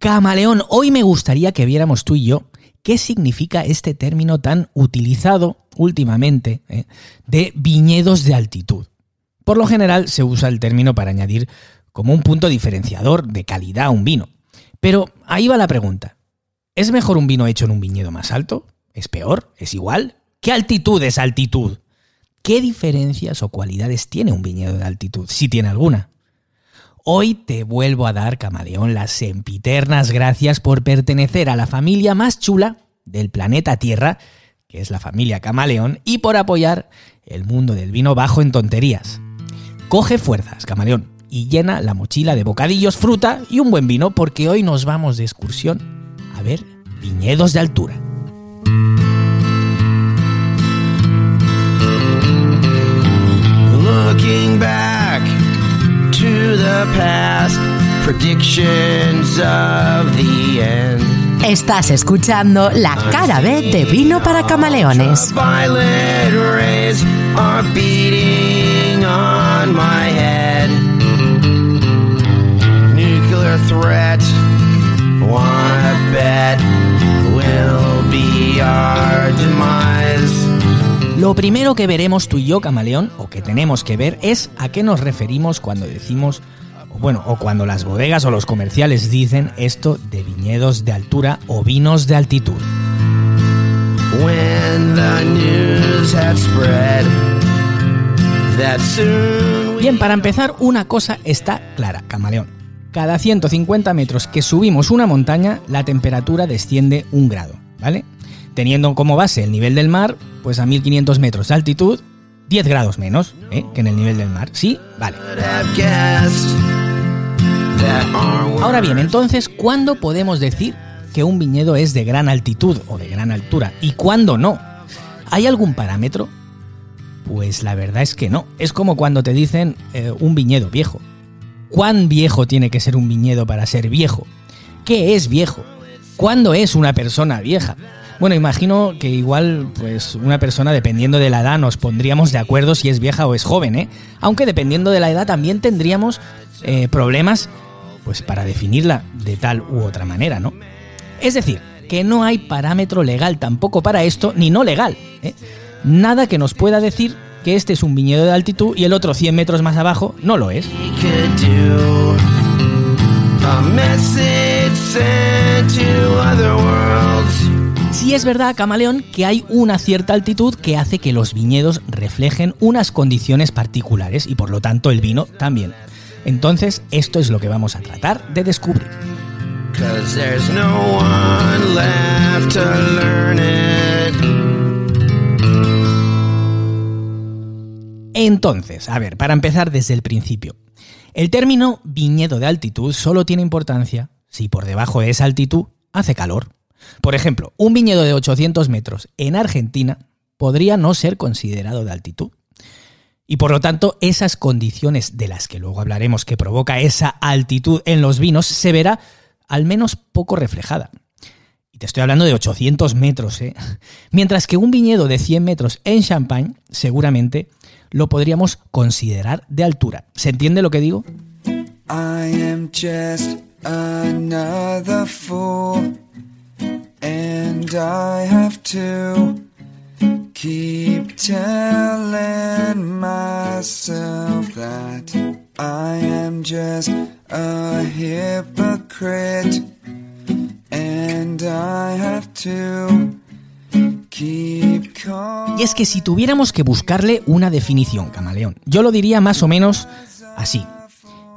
Camaleón, hoy me gustaría que viéramos tú y yo qué significa este término tan utilizado últimamente ¿eh? de viñedos de altitud. Por lo general se usa el término para añadir como un punto diferenciador de calidad a un vino. Pero ahí va la pregunta. ¿Es mejor un vino hecho en un viñedo más alto? ¿Es peor? ¿Es igual? ¿Qué altitud es altitud? ¿Qué diferencias o cualidades tiene un viñedo de altitud? Si tiene alguna. Hoy te vuelvo a dar, camaleón, las sempiternas gracias por pertenecer a la familia más chula del planeta Tierra, que es la familia Camaleón, y por apoyar el mundo del vino bajo en tonterías. Coge fuerzas, camaleón, y llena la mochila de bocadillos, fruta y un buen vino, porque hoy nos vamos de excursión a ver viñedos de altura. Past, predictions of the end. Estás escuchando la cara B de Vino para Camaleones. Violet rays are beating on my head. Nuclear threat, wanna bet, will be our demise. Lo primero que veremos tú y yo, camaleón, o que tenemos que ver, es a qué nos referimos cuando decimos, bueno, o cuando las bodegas o los comerciales dicen esto de viñedos de altura o vinos de altitud. Bien, para empezar, una cosa está clara, camaleón. Cada 150 metros que subimos una montaña, la temperatura desciende un grado, ¿vale? Teniendo como base el nivel del mar, pues a 1500 metros de altitud, 10 grados menos ¿eh? que en el nivel del mar. ¿Sí? Vale. Ahora bien, entonces, ¿cuándo podemos decir que un viñedo es de gran altitud o de gran altura? ¿Y cuándo no? ¿Hay algún parámetro? Pues la verdad es que no. Es como cuando te dicen eh, un viñedo viejo. ¿Cuán viejo tiene que ser un viñedo para ser viejo? ¿Qué es viejo? ¿Cuándo es una persona vieja? Bueno, imagino que igual, pues una persona, dependiendo de la edad, nos pondríamos de acuerdo si es vieja o es joven, ¿eh? Aunque dependiendo de la edad también tendríamos eh, problemas, pues para definirla de tal u otra manera, ¿no? Es decir, que no hay parámetro legal tampoco para esto, ni no legal. ¿eh? Nada que nos pueda decir que este es un viñedo de altitud y el otro 100 metros más abajo no lo es. Sí es verdad, Camaleón, que hay una cierta altitud que hace que los viñedos reflejen unas condiciones particulares y por lo tanto el vino también. Entonces, esto es lo que vamos a tratar de descubrir. Entonces, a ver, para empezar desde el principio. El término viñedo de altitud solo tiene importancia si por debajo de esa altitud hace calor. Por ejemplo, un viñedo de 800 metros en Argentina podría no ser considerado de altitud. Y por lo tanto, esas condiciones de las que luego hablaremos que provoca esa altitud en los vinos se verá al menos poco reflejada. Y te estoy hablando de 800 metros, ¿eh? Mientras que un viñedo de 100 metros en Champagne seguramente lo podríamos considerar de altura. ¿Se entiende lo que digo? Keep telling myself that I am just a hypocrite, and I have to keep. Y es que si tuviéramos que buscarle una definición, camaleón, yo lo diría más o menos así.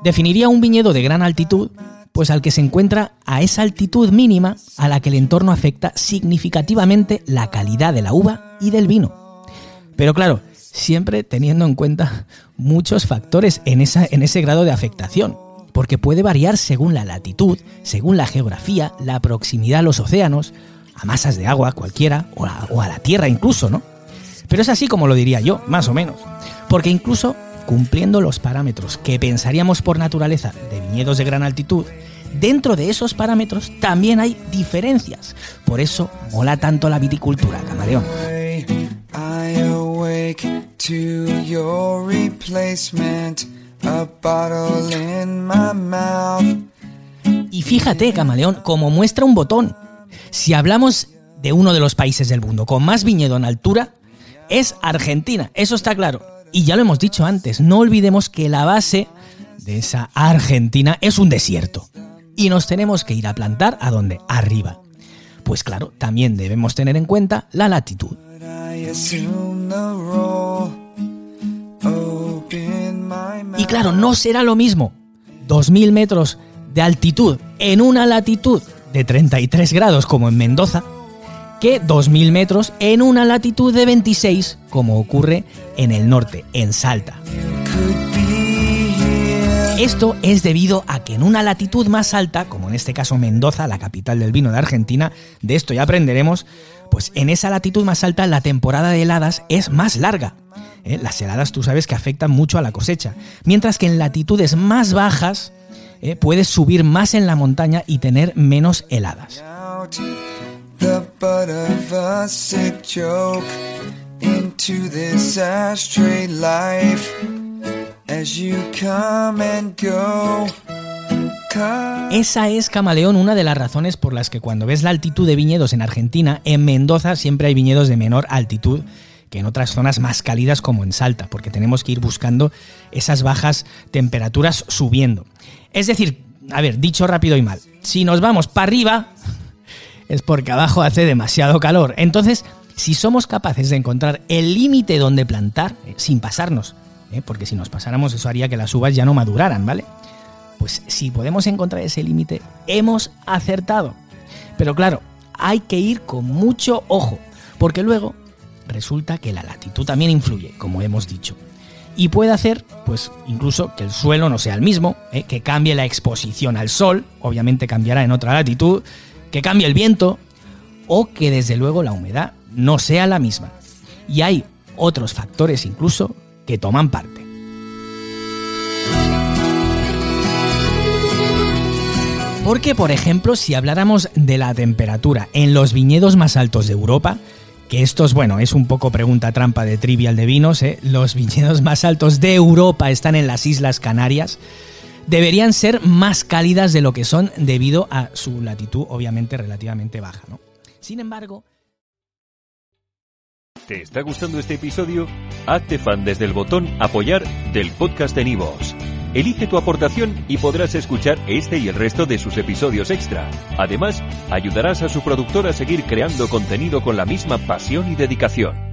Definiría un viñedo de gran altitud, pues al que se encuentra a esa altitud mínima a la que el entorno afecta significativamente la calidad de la uva y del vino. Pero claro, siempre teniendo en cuenta muchos factores en, en ese grado de afectación. porque puede variar según la latitud, según la geografía, la proximidad a los océanos, a masas de agua cualquiera, o a, o a la Tierra incluso, ¿no? Pero es así como lo diría yo, más o menos. Porque incluso cumpliendo los parámetros que pensaríamos por naturaleza de viñedos de gran altitud, dentro de esos parámetros también hay diferencias. Por eso mola tanto la viticultura, camaleón. Y fíjate, camaleón, como muestra un botón. Si hablamos de uno de los países del mundo con más viñedo en altura, es Argentina, eso está claro. Y ya lo hemos dicho antes, no olvidemos que la base de esa Argentina es un desierto. Y nos tenemos que ir a plantar a donde? Arriba. Pues claro, también debemos tener en cuenta la latitud. Y claro, no será lo mismo 2.000 metros de altitud en una latitud de 33 grados como en Mendoza que 2.000 metros en una latitud de 26 como ocurre en el norte, en Salta. Esto es debido a que en una latitud más alta, como en este caso Mendoza, la capital del vino de Argentina, de esto ya aprenderemos, pues en esa latitud más alta la temporada de heladas es más larga. ¿eh? Las heladas tú sabes que afectan mucho a la cosecha, mientras que en latitudes más bajas ¿eh? puedes subir más en la montaña y tener menos heladas. Out the butt of a sick joke into this ashtray life as you come and go. Come Esa es, Camaleón, una de las razones por las que cuando ves la altitud de viñedos en Argentina, en Mendoza siempre hay viñedos de menor altitud que en otras zonas más cálidas como en Salta, porque tenemos que ir buscando esas bajas temperaturas subiendo. Es decir, a ver, dicho rápido y mal, si nos vamos para arriba, es porque abajo hace demasiado calor. Entonces, si somos capaces de encontrar el límite donde plantar, eh, sin pasarnos, eh, porque si nos pasáramos eso haría que las uvas ya no maduraran, ¿vale? Pues si podemos encontrar ese límite, hemos acertado. Pero claro, hay que ir con mucho ojo, porque luego resulta que la latitud también influye, como hemos dicho. Y puede hacer, pues, incluso que el suelo no sea el mismo, ¿eh? que cambie la exposición al sol, obviamente cambiará en otra latitud, que cambie el viento, o que desde luego la humedad no sea la misma. Y hay otros factores incluso que toman parte. Porque, por ejemplo, si habláramos de la temperatura en los viñedos más altos de Europa, que estos, bueno, es un poco pregunta trampa de trivial de vinos, ¿eh? los viñedos más altos de Europa están en las Islas Canarias, deberían ser más cálidas de lo que son debido a su latitud obviamente relativamente baja. ¿no? Sin embargo, ¿Te está gustando este episodio? Hazte fan desde el botón Apoyar del podcast de Nivos. Elige tu aportación y podrás escuchar este y el resto de sus episodios extra. Además, ayudarás a su productor a seguir creando contenido con la misma pasión y dedicación.